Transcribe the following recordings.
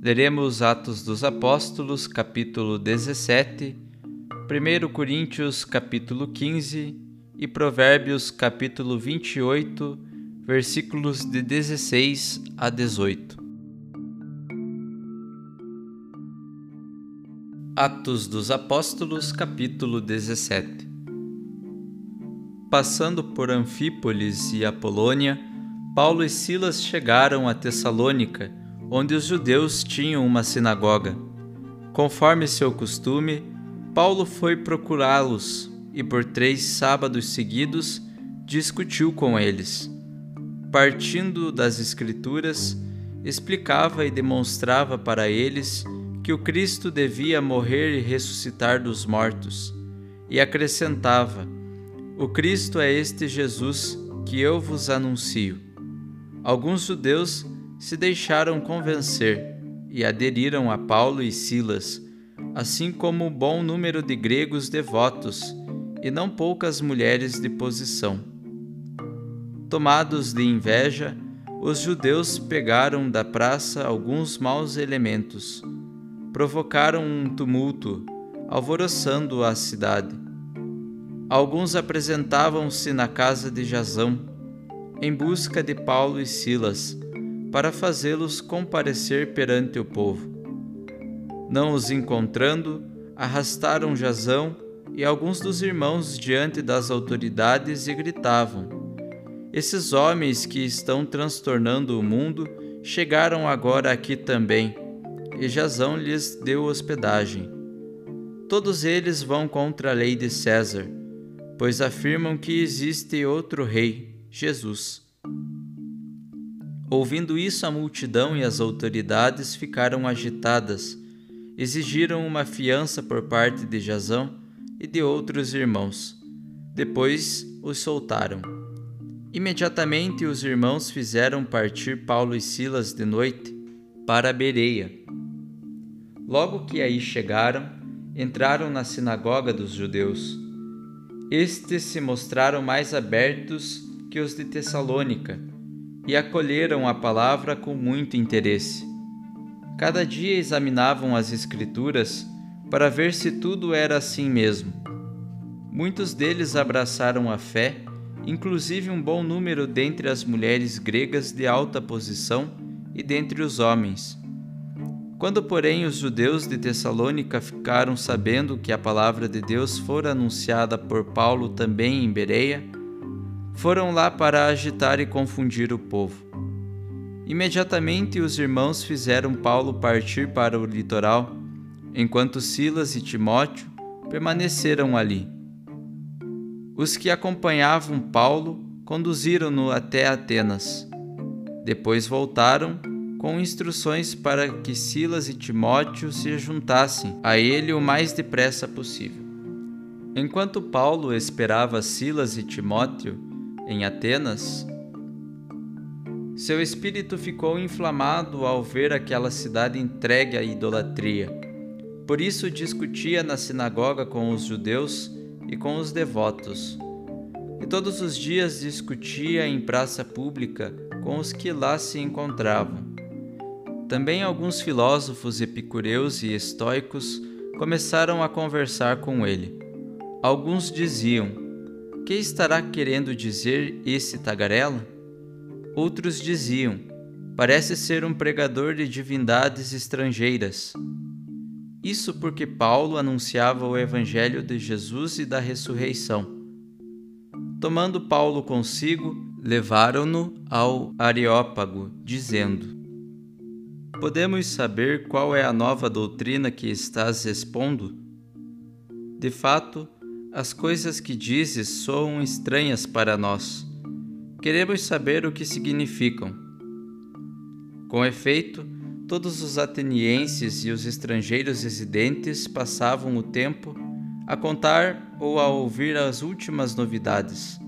Leremos Atos dos Apóstolos, capítulo 17, 1 Coríntios, capítulo 15 e Provérbios, capítulo 28, versículos de 16 a 18. Atos dos Apóstolos, capítulo 17 Passando por Anfípolis e Apolônia, Paulo e Silas chegaram a Tessalônica onde os judeus tinham uma sinagoga. Conforme seu costume, Paulo foi procurá-los e por três sábados seguidos discutiu com eles. Partindo das Escrituras, explicava e demonstrava para eles que o Cristo devia morrer e ressuscitar dos mortos, e acrescentava: O Cristo é este Jesus que eu vos anuncio. Alguns judeus se deixaram convencer e aderiram a Paulo e Silas, assim como um bom número de gregos devotos e não poucas mulheres de posição. Tomados de inveja, os judeus pegaram da praça alguns maus elementos, provocaram um tumulto, alvoroçando a cidade. Alguns apresentavam-se na casa de Jazão, em busca de Paulo e Silas, para fazê-los comparecer perante o povo. Não os encontrando, arrastaram Jazão e alguns dos irmãos diante das autoridades e gritavam: Esses homens que estão transtornando o mundo chegaram agora aqui também, e Jazão lhes deu hospedagem. Todos eles vão contra a lei de César, pois afirmam que existe outro rei, Jesus. Ouvindo isso, a multidão e as autoridades ficaram agitadas, exigiram uma fiança por parte de Jazão e de outros irmãos. Depois os soltaram. Imediatamente os irmãos fizeram partir Paulo e Silas de noite para Bereia. Logo que aí chegaram, entraram na sinagoga dos judeus. Estes se mostraram mais abertos que os de Tessalônica e acolheram a palavra com muito interesse. Cada dia examinavam as Escrituras, para ver se tudo era assim mesmo. Muitos deles abraçaram a fé, inclusive um bom número dentre as mulheres gregas de alta posição e dentre os homens. Quando, porém, os judeus de Tessalônica ficaram sabendo que a palavra de Deus fora anunciada por Paulo também em Bereia, foram lá para agitar e confundir o povo. Imediatamente os irmãos fizeram Paulo partir para o litoral, enquanto Silas e Timóteo permaneceram ali. Os que acompanhavam Paulo conduziram-no até Atenas. Depois voltaram com instruções para que Silas e Timóteo se juntassem a ele o mais depressa possível. Enquanto Paulo esperava Silas e Timóteo em Atenas, seu espírito ficou inflamado ao ver aquela cidade entregue à idolatria. Por isso discutia na sinagoga com os judeus e com os devotos. E todos os dias discutia em praça pública com os que lá se encontravam. Também alguns filósofos epicureus e estoicos começaram a conversar com ele. Alguns diziam: Que estará querendo dizer esse tagarela? Outros diziam: Parece ser um pregador de divindades estrangeiras. Isso porque Paulo anunciava o evangelho de Jesus e da ressurreição. Tomando Paulo consigo, levaram-no ao Areópago, dizendo: Podemos saber qual é a nova doutrina que estás expondo? De fato, as coisas que dizes soam estranhas para nós. Queremos saber o que significam. Com efeito, todos os atenienses e os estrangeiros residentes passavam o tempo a contar ou a ouvir as últimas novidades.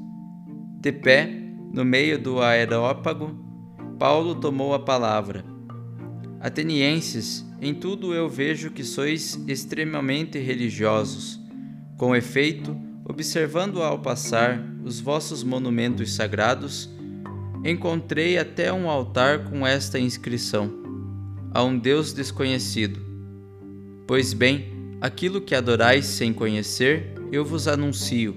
De pé, no meio do aerópago, Paulo tomou a palavra Atenienses, em tudo eu vejo que sois extremamente religiosos. Com efeito, observando ao passar os vossos monumentos sagrados, encontrei até um altar com esta inscrição: A um Deus desconhecido. Pois bem, aquilo que adorais sem conhecer, eu vos anuncio.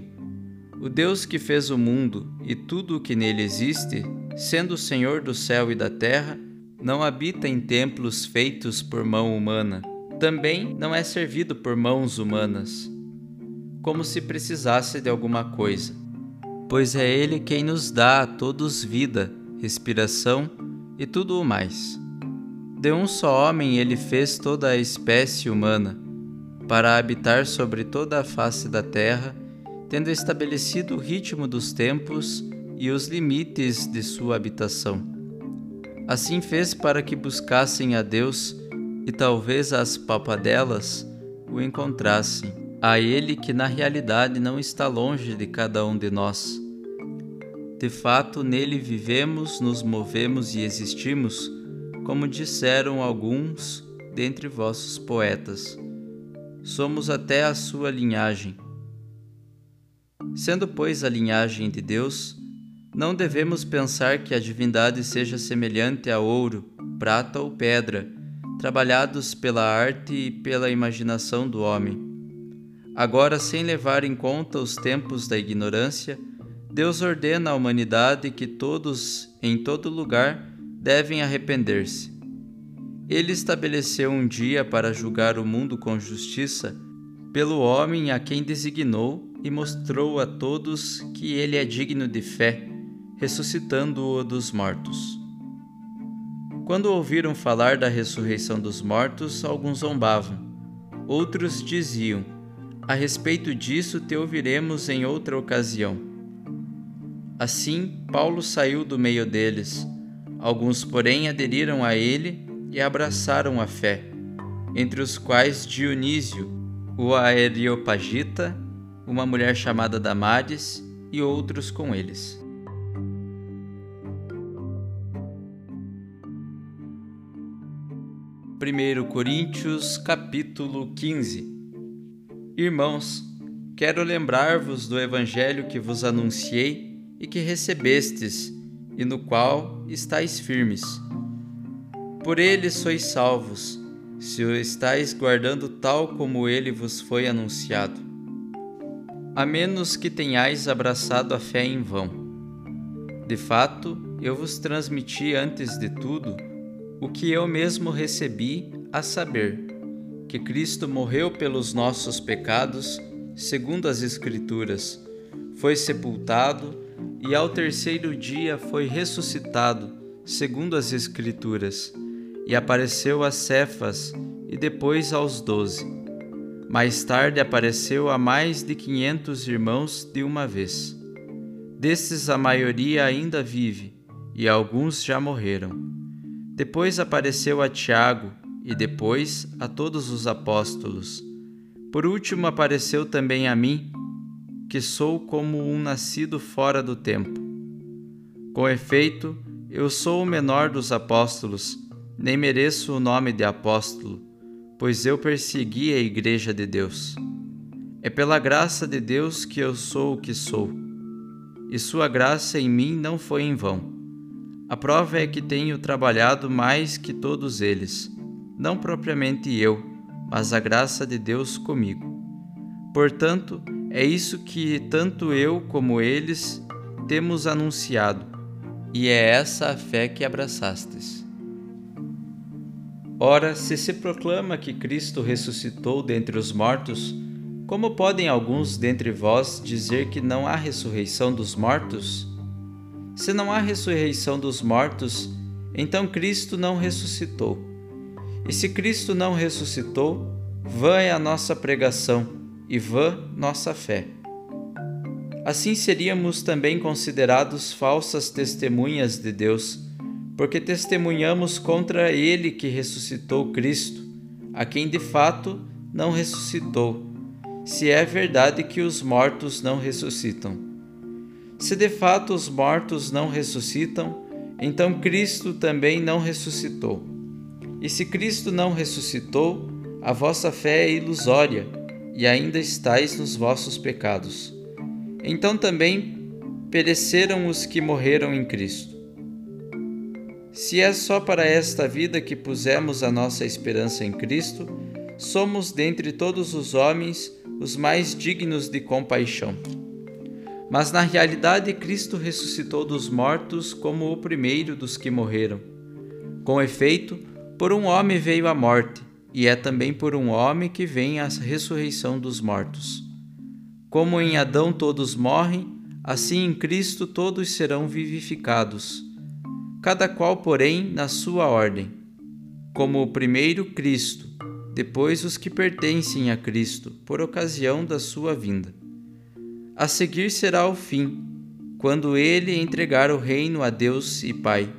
O Deus que fez o mundo e tudo o que nele existe, sendo o Senhor do céu e da terra, não habita em templos feitos por mão humana, também não é servido por mãos humanas, como se precisasse de alguma coisa, pois é Ele quem nos dá a todos vida, respiração e tudo o mais. De um só homem ele fez toda a espécie humana, para habitar sobre toda a face da terra, tendo estabelecido o ritmo dos tempos e os limites de sua habitação. Assim fez para que buscassem a Deus e talvez as palpadelas o encontrassem, a Ele que na realidade não está longe de cada um de nós. De fato, nele vivemos, nos movemos e existimos, como disseram alguns dentre vossos poetas. Somos até a sua linhagem. Sendo, pois, a linhagem de Deus, não devemos pensar que a divindade seja semelhante a ouro, prata ou pedra, trabalhados pela arte e pela imaginação do homem. Agora, sem levar em conta os tempos da ignorância, Deus ordena à humanidade que todos, em todo lugar, devem arrepender-se. Ele estabeleceu um dia para julgar o mundo com justiça pelo homem a quem designou e mostrou a todos que ele é digno de fé ressuscitando-o dos mortos. Quando ouviram falar da ressurreição dos mortos, alguns zombavam. Outros diziam: A respeito disso te ouviremos em outra ocasião. Assim, Paulo saiu do meio deles. Alguns, porém, aderiram a ele e abraçaram a fé, entre os quais Dionísio, o Areopagita, uma mulher chamada Damares e outros com eles. 1 Coríntios capítulo 15 Irmãos, quero lembrar-vos do evangelho que vos anunciei e que recebestes, e no qual estáis firmes. Por ele sois salvos, se o estáis guardando tal como ele vos foi anunciado. A menos que tenhais abraçado a fé em vão. De fato, eu vos transmiti antes de tudo o que eu mesmo recebi, a saber, que Cristo morreu pelos nossos pecados, segundo as Escrituras, foi sepultado e ao terceiro dia foi ressuscitado, segundo as Escrituras, e apareceu a Cefas e depois aos doze. Mais tarde apareceu a mais de quinhentos irmãos de uma vez. Desses a maioria ainda vive, e alguns já morreram. Depois apareceu a Tiago e depois a todos os apóstolos. Por último apareceu também a mim, que sou como um nascido fora do tempo. Com efeito, eu sou o menor dos apóstolos, nem mereço o nome de apóstolo, pois eu persegui a Igreja de Deus. É pela graça de Deus que eu sou o que sou, e Sua graça em mim não foi em vão. A prova é que tenho trabalhado mais que todos eles, não propriamente eu, mas a graça de Deus comigo. Portanto, é isso que tanto eu como eles temos anunciado, e é essa a fé que abraçastes. Ora, se se proclama que Cristo ressuscitou dentre os mortos, como podem alguns dentre vós dizer que não há ressurreição dos mortos? Se não há ressurreição dos mortos, então Cristo não ressuscitou. E se Cristo não ressuscitou, vã é a nossa pregação e vã nossa fé. Assim seríamos também considerados falsas testemunhas de Deus, porque testemunhamos contra Ele que ressuscitou Cristo, a quem de fato não ressuscitou, se é verdade que os mortos não ressuscitam. Se de fato os mortos não ressuscitam, então Cristo também não ressuscitou. E se Cristo não ressuscitou, a vossa fé é ilusória e ainda estáis nos vossos pecados. Então também pereceram os que morreram em Cristo. Se é só para esta vida que pusemos a nossa esperança em Cristo, somos dentre todos os homens os mais dignos de compaixão. Mas na realidade, Cristo ressuscitou dos mortos como o primeiro dos que morreram. Com efeito, por um homem veio a morte, e é também por um homem que vem a ressurreição dos mortos. Como em Adão todos morrem, assim em Cristo todos serão vivificados, cada qual, porém, na sua ordem. Como o primeiro Cristo, depois os que pertencem a Cristo, por ocasião da sua vinda. A seguir será o fim, quando ele entregar o reino a Deus e Pai,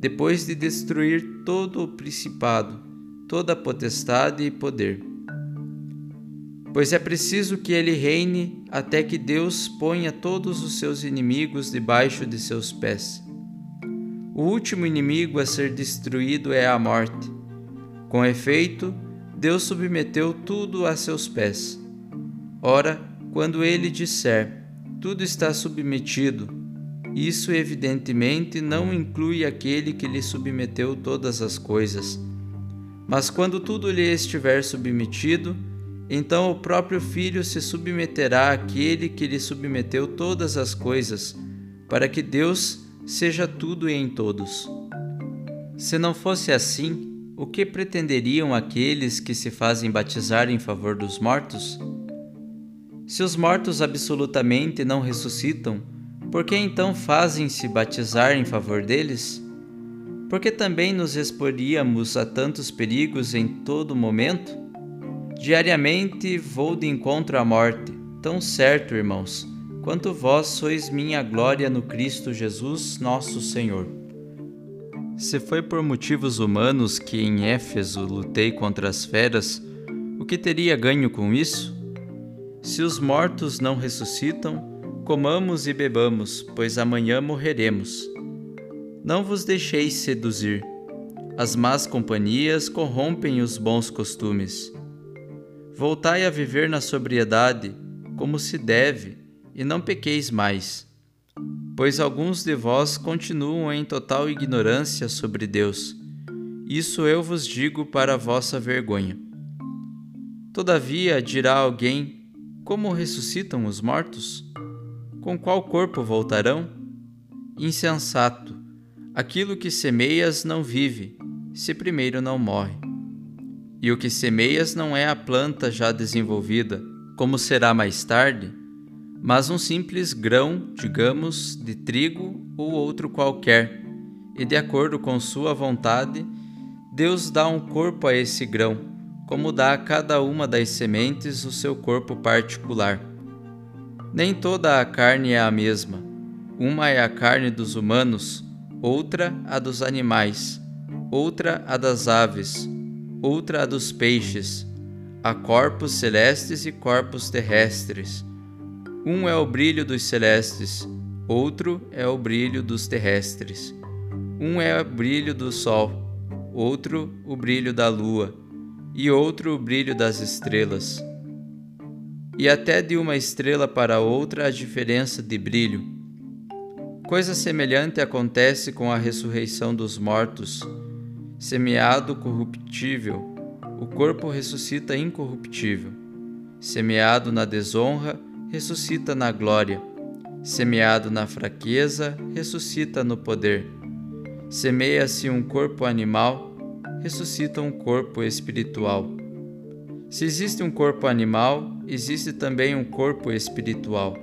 depois de destruir todo o principado, toda a potestade e poder. Pois é preciso que ele reine até que Deus ponha todos os seus inimigos debaixo de seus pés. O último inimigo a ser destruído é a morte. Com efeito, Deus submeteu tudo a seus pés. Ora, quando ele disser tudo está submetido, isso evidentemente não inclui aquele que lhe submeteu todas as coisas. Mas quando tudo lhe estiver submetido, então o próprio Filho se submeterá àquele que lhe submeteu todas as coisas, para que Deus seja tudo e em todos. Se não fosse assim, o que pretenderiam aqueles que se fazem batizar em favor dos mortos? Se os mortos absolutamente não ressuscitam, por que então fazem-se batizar em favor deles? Porque também nos exporíamos a tantos perigos em todo momento? Diariamente vou de encontro à morte, tão certo, irmãos, quanto vós sois minha glória no Cristo Jesus, nosso Senhor. Se foi por motivos humanos que em Éfeso lutei contra as feras, o que teria ganho com isso? Se os mortos não ressuscitam, comamos e bebamos, pois amanhã morreremos. Não vos deixeis seduzir. As más companhias corrompem os bons costumes. Voltai a viver na sobriedade, como se deve, e não pequeis mais. Pois alguns de vós continuam em total ignorância sobre Deus, Isso eu vos digo para vossa vergonha. Todavia dirá alguém: Como ressuscitam os mortos? Com qual corpo voltarão? Insensato, aquilo que semeias não vive, se primeiro não morre. E o que semeias não é a planta já desenvolvida, como será mais tarde, mas um simples grão, digamos, de trigo ou outro qualquer, e de acordo com sua vontade, Deus dá um corpo a esse grão, como dá a cada uma das sementes o seu corpo particular. Nem toda a carne é a mesma. Uma é a carne dos humanos, outra a dos animais, outra a das aves, outra a dos peixes. Há corpos celestes e corpos terrestres um é o brilho dos celestes, outro é o brilho dos terrestres. Um é o brilho do sol, outro o brilho da lua, e outro o brilho das estrelas. E até de uma estrela para outra a diferença de brilho. Coisa semelhante acontece com a ressurreição dos mortos. Semeado corruptível, o corpo ressuscita incorruptível. Semeado na desonra, ressuscita na glória. Semeado na fraqueza, ressuscita no poder. Semeia-se um corpo animal, ressuscita um corpo espiritual. Se existe um corpo animal, existe também um corpo espiritual.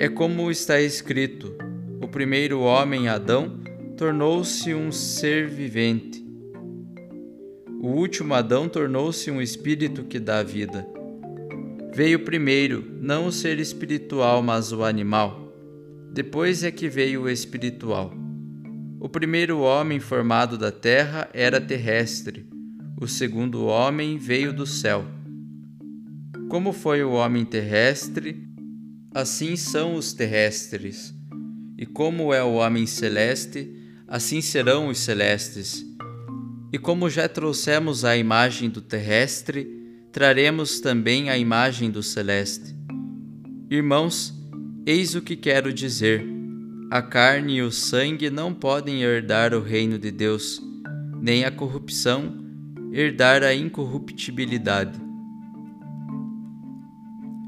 É como está escrito: o primeiro homem, Adão, tornou-se um ser vivente. O último Adão tornou-se um espírito que dá vida. Veio primeiro, não o ser espiritual, mas o animal. Depois é que veio o espiritual. O primeiro homem formado da terra era terrestre, o segundo homem veio do céu. Como foi o homem terrestre, assim são os terrestres. E como é o homem celeste, assim serão os celestes. E como já trouxemos a imagem do terrestre, traremos também a imagem do celeste. Irmãos, eis o que quero dizer: a carne e o sangue não podem herdar o reino de Deus, nem a corrupção herdar a incorruptibilidade.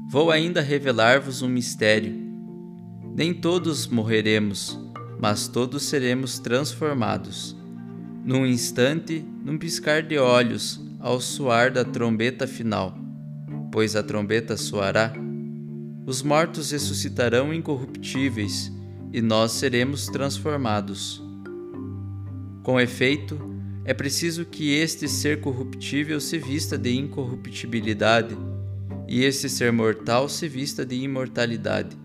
Vou ainda revelar-vos um mistério. Nem todos morreremos, mas todos seremos transformados. Num instante, num piscar de olhos, ao soar da trombeta final, pois a trombeta soará, os mortos ressuscitarão incorruptíveis e nós seremos transformados. Com efeito, é preciso que este ser corruptível se vista de incorruptibilidade e este ser mortal se vista de imortalidade.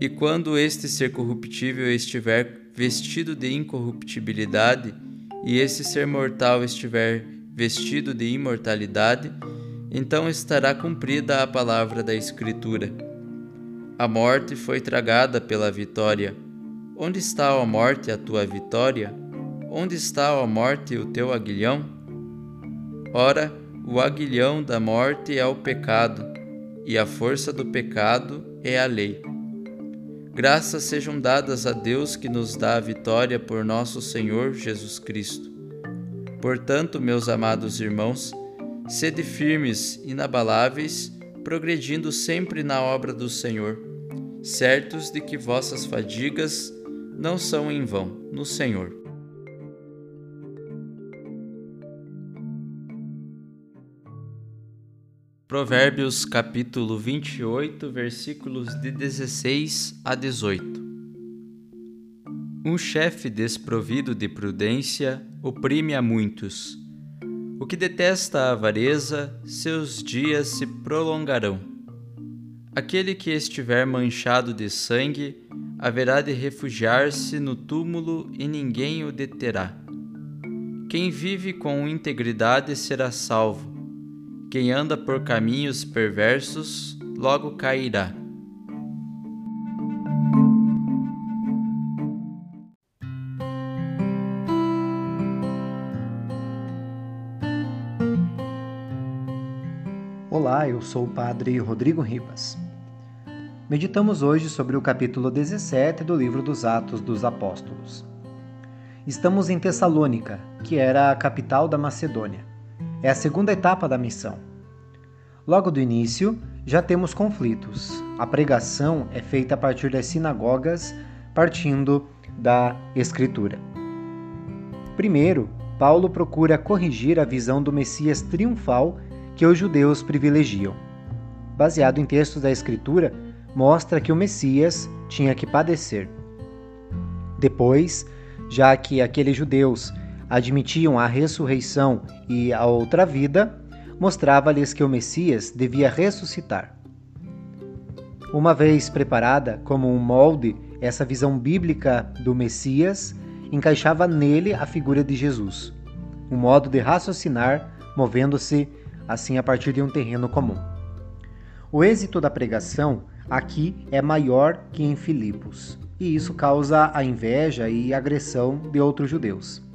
E quando este ser corruptível estiver vestido de incorruptibilidade, e esse ser mortal estiver vestido de imortalidade, então estará cumprida a palavra da Escritura. A morte foi tragada pela vitória. Onde está, a morte, a tua vitória? Onde está, a morte, o teu aguilhão? Ora, o aguilhão da morte é o pecado, e a força do pecado é a lei. Graças sejam dadas a Deus que nos dá a vitória por nosso Senhor Jesus Cristo. Portanto, meus amados irmãos, sede firmes, inabaláveis, progredindo sempre na obra do Senhor, certos de que vossas fadigas não são em vão no Senhor. Provérbios capítulo 28, versículos de 16 a 18. Um chefe desprovido de prudência oprime a muitos. O que detesta a avareza, seus dias se prolongarão. Aquele que estiver manchado de sangue haverá de refugiar-se no túmulo e ninguém o deterá. Quem vive com integridade será salvo quem anda por caminhos perversos logo cairá. Olá, eu sou o Padre Rodrigo Ribas. Meditamos hoje sobre o capítulo 17 do livro dos Atos dos Apóstolos. Estamos em Tessalônica, que era a capital da Macedônia. É a segunda etapa da missão. Logo do início, já temos conflitos. A pregação é feita a partir das sinagogas, partindo da Escritura. Primeiro, Paulo procura corrigir a visão do Messias triunfal que os judeus privilegiam. Baseado em textos da Escritura, mostra que o Messias tinha que padecer. Depois, já que aqueles judeus admitiam a ressurreição e a outra vida, mostrava-lhes que o Messias devia ressuscitar. Uma vez preparada como um molde, essa visão bíblica do Messias encaixava nele a figura de Jesus, um modo de raciocinar, movendo-se assim a partir de um terreno comum. O êxito da pregação aqui é maior que em Filipos, e isso causa a inveja e agressão de outros judeus.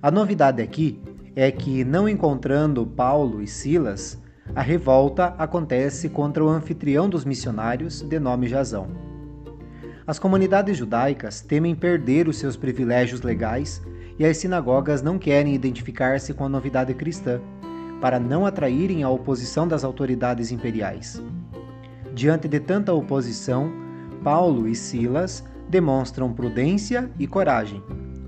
A novidade aqui é que, não encontrando Paulo e Silas, a revolta acontece contra o anfitrião dos missionários, de nome Jasão. As comunidades judaicas temem perder os seus privilégios legais e as sinagogas não querem identificar-se com a novidade cristã, para não atraírem a oposição das autoridades imperiais. Diante de tanta oposição, Paulo e Silas demonstram prudência e coragem,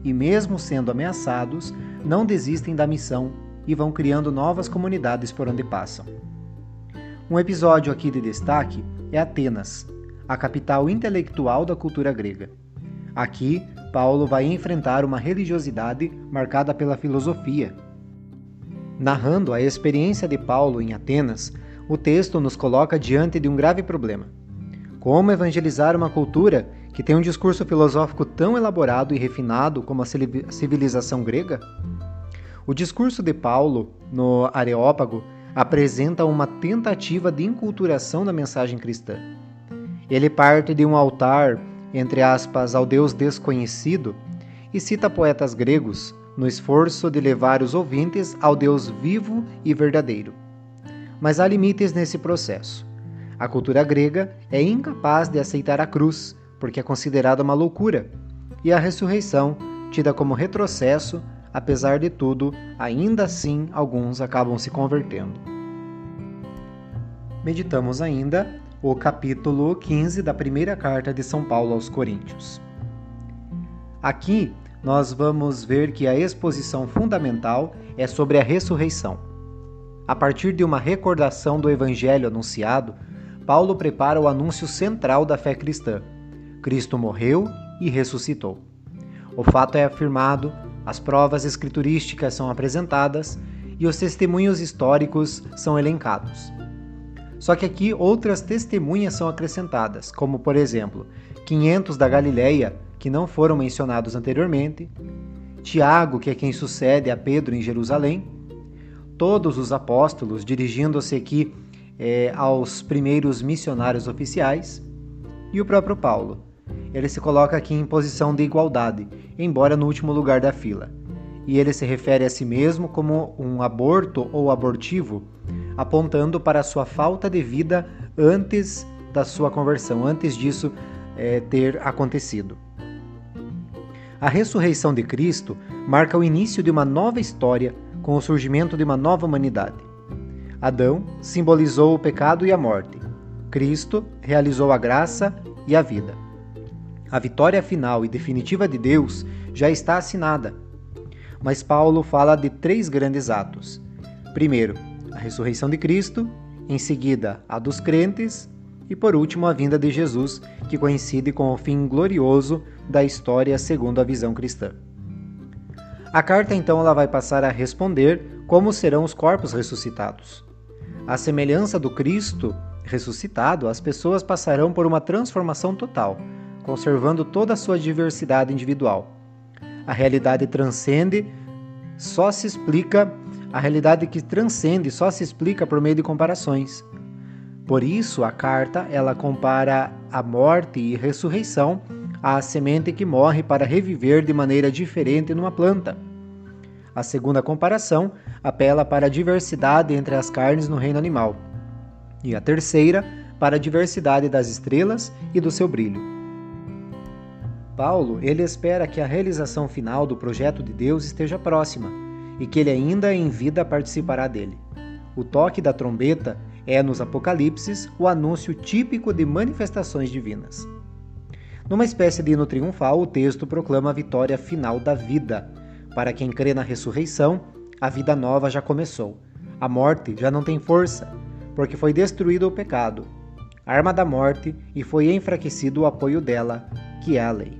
e, mesmo sendo ameaçados, não desistem da missão e vão criando novas comunidades por onde passam. Um episódio aqui de destaque é Atenas, a capital intelectual da cultura grega. Aqui, Paulo vai enfrentar uma religiosidade marcada pela filosofia. Narrando a experiência de Paulo em Atenas, o texto nos coloca diante de um grave problema. Como evangelizar uma cultura que tem um discurso filosófico tão elaborado e refinado como a civilização grega? O discurso de Paulo no Areópago apresenta uma tentativa de enculturação da mensagem cristã. Ele parte de um altar, entre aspas, ao Deus desconhecido e cita poetas gregos no esforço de levar os ouvintes ao Deus vivo e verdadeiro. Mas há limites nesse processo. A cultura grega é incapaz de aceitar a cruz, porque é considerada uma loucura, e a ressurreição, tida como retrocesso, apesar de tudo, ainda assim alguns acabam se convertendo. Meditamos ainda o capítulo 15 da primeira carta de São Paulo aos Coríntios. Aqui nós vamos ver que a exposição fundamental é sobre a ressurreição. A partir de uma recordação do evangelho anunciado, Paulo prepara o anúncio central da fé cristã. Cristo morreu e ressuscitou. O fato é afirmado, as provas escriturísticas são apresentadas e os testemunhos históricos são elencados. Só que aqui outras testemunhas são acrescentadas, como por exemplo, 500 da Galileia, que não foram mencionados anteriormente, Tiago, que é quem sucede a Pedro em Jerusalém, todos os apóstolos, dirigindo-se aqui é, aos primeiros missionários oficiais, e o próprio Paulo. Ele se coloca aqui em posição de igualdade, embora no último lugar da fila. E ele se refere a si mesmo como um aborto ou abortivo, apontando para sua falta de vida antes da sua conversão, antes disso é, ter acontecido. A ressurreição de Cristo marca o início de uma nova história com o surgimento de uma nova humanidade. Adão simbolizou o pecado e a morte. Cristo realizou a graça e a vida. A vitória final e definitiva de Deus já está assinada. Mas Paulo fala de três grandes atos. Primeiro, a ressurreição de Cristo, em seguida, a dos crentes e por último, a vinda de Jesus, que coincide com o fim glorioso da história segundo a visão cristã. A carta então ela vai passar a responder como serão os corpos ressuscitados. À semelhança do Cristo ressuscitado, as pessoas passarão por uma transformação total, conservando toda a sua diversidade individual. A realidade transcende, só se explica, a realidade que transcende só se explica por meio de comparações. Por isso, a carta ela compara a morte e ressurreição à semente que morre para reviver de maneira diferente numa planta. A segunda comparação apela para a diversidade entre as carnes no reino animal. E a terceira, para a diversidade das estrelas e do seu brilho. Paulo, ele espera que a realização final do projeto de Deus esteja próxima e que ele ainda em vida participará dele. O toque da trombeta é nos Apocalipses o anúncio típico de manifestações divinas. Numa espécie de hino triunfal, o texto proclama a vitória final da vida. Para quem crê na ressurreição, a vida nova já começou. A morte já não tem força, porque foi destruído o pecado, arma da morte, e foi enfraquecido o apoio dela, que é a lei.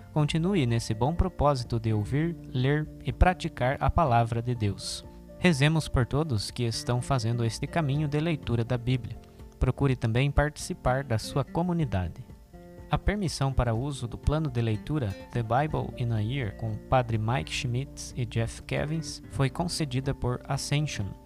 Continue nesse bom propósito de ouvir, ler e praticar a palavra de Deus. Rezemos por todos que estão fazendo este caminho de leitura da Bíblia. Procure também participar da sua comunidade. A permissão para uso do plano de leitura The Bible in a Year com o Padre Mike Schmitz e Jeff Kevins foi concedida por Ascension.